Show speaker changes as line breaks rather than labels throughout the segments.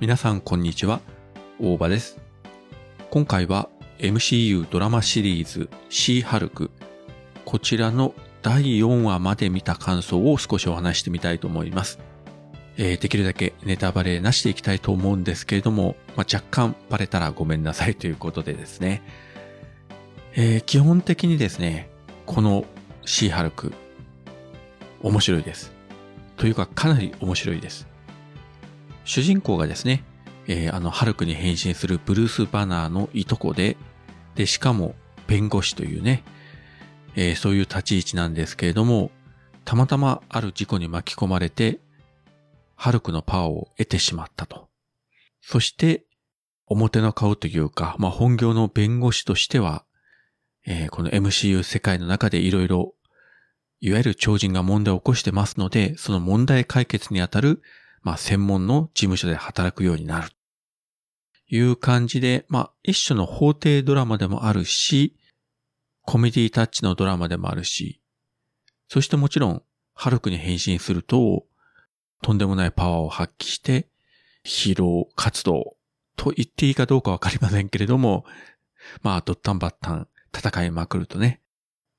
皆さんこんにちは、大場です。今回は MCU ドラマシリーズシーハルク、こちらの第4話まで見た感想を少しお話してみたいと思います。えー、できるだけネタバレなしでいきたいと思うんですけれども、まあ、若干バレたらごめんなさい ということでですね。えー、基本的にですね、このシーハルク、面白いです。というかかなり面白いです。主人公がですね、えー、あの、ハルクに変身するブルース・バナーのいとこで、で、しかも弁護士というね、えー、そういう立ち位置なんですけれども、たまたまある事故に巻き込まれて、ハルクのパワーを得てしまったと。そして、表の顔というか、まあ、本業の弁護士としては、えー、この MCU 世界の中でいろいろ、いわゆる超人が問題を起こしてますので、その問題解決にあたる、まあ、専門の事務所で働くようになる。いう感じで、まあ、一種の法廷ドラマでもあるし、コメディタッチのドラマでもあるし、そしてもちろん、ハルクに変身すると、とんでもないパワーを発揮して、ヒーロー活動と言っていいかどうかわかりませんけれども、まあ、ドッタンバッタン戦いまくるとね。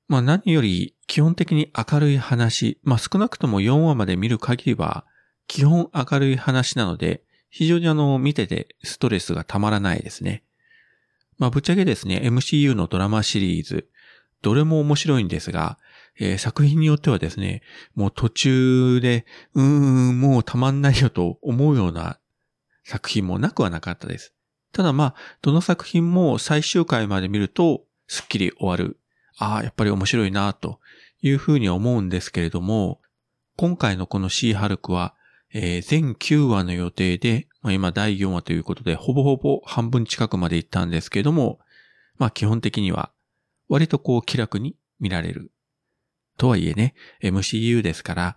まあ何より基本的に明るい話、まあ少なくとも4話まで見る限りは、基本明るい話なので、非常にあの、見ててストレスがたまらないですね。まあぶっちゃけですね、MCU のドラマシリーズ、どれも面白いんですが、えー、作品によってはですね、もう途中で、うーん、もうたまんないよと思うような作品もなくはなかったです。ただまあ、どの作品も最終回まで見ると、すっきり終わる。ああ、やっぱり面白いなというふうに思うんですけれども、今回のこのシーハルクは、えー、全9話の予定で、まあ、今第4話ということで、ほぼほぼ半分近くまで行ったんですけども、まあ基本的には、割とこう気楽に見られる。とはいえね、MCU ですから、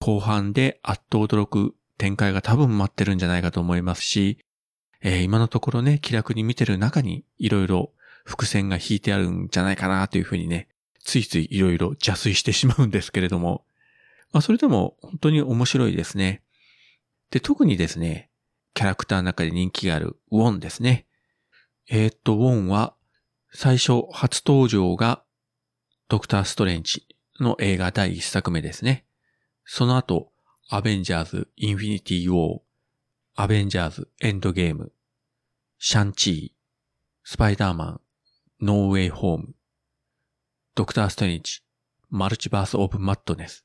後半であっと驚く展開が多分待ってるんじゃないかと思いますし、えー、今のところね、気楽に見てる中にいろいろ伏線が引いてあるんじゃないかなというふうにね、ついついいろいろ邪推してしまうんですけれども、まあそれでも本当に面白いですね。で、特にですね、キャラクターの中で人気があるウォンですね。えー、っと、ウォンは最初初登場がドクターストレンジの映画第一作目ですね。その後、アベンジャーズ・インフィニティ・ウォー、アベンジャーズ・エンドゲーム、シャンチー、スパイダーマン、ノーウェイホーム、ドクターストレンジ、マルチバースオブマットネス。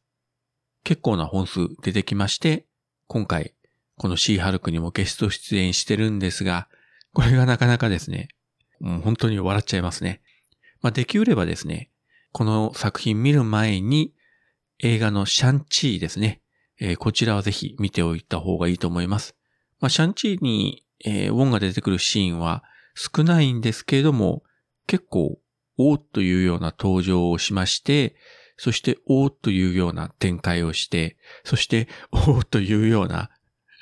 結構な本数出てきまして、今回、このシーハルクにもゲスト出演してるんですが、これがなかなかですね、もう本当に笑っちゃいますね。まあ、できうればですね、この作品見る前に、映画のシャンチーですね、えー、こちらはぜひ見ておいた方がいいと思います。まあ、シャンチーに、えー、ウォンが出てくるシーンは少ないんですけれども、結構、おーというような登場をしまして、そして、おーというような展開をして、そして、おーというような、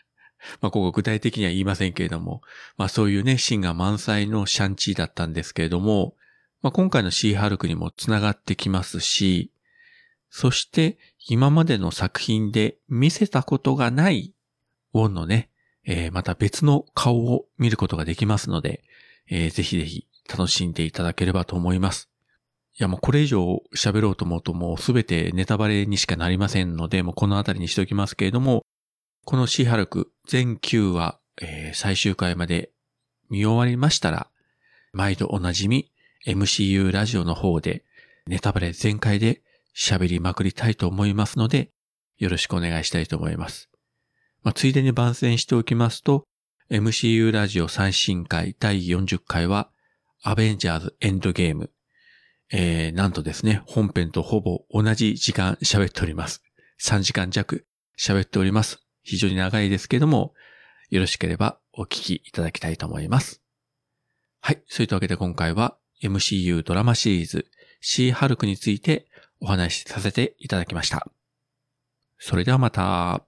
まあ、ここ具体的には言いませんけれども、まあ、そういうね、シーンが満載のシャンチーだったんですけれども、まあ、今回のシーハルクにも繋がってきますし、そして、今までの作品で見せたことがない、ウォンのね、えー、また別の顔を見ることができますので、えー、ぜひぜひ楽しんでいただければと思います。いやもうこれ以上喋ろうと思うともうすべてネタバレにしかなりませんので、もうこのあたりにしておきますけれども、このシーハルク全9話、えー、最終回まで見終わりましたら、毎度おなじみ MCU ラジオの方でネタバレ全開で喋りまくりたいと思いますので、よろしくお願いしたいと思います。まあ、ついでに番宣しておきますと、MCU ラジオ最新回第40回は、アベンジャーズエンドゲーム。えー、なんとですね、本編とほぼ同じ時間喋っております。3時間弱喋っております。非常に長いですけども、よろしければお聞きいただきたいと思います。はい。そういったわけで今回は MCU ドラマシリーズシーハルクについてお話しさせていただきました。それではまた。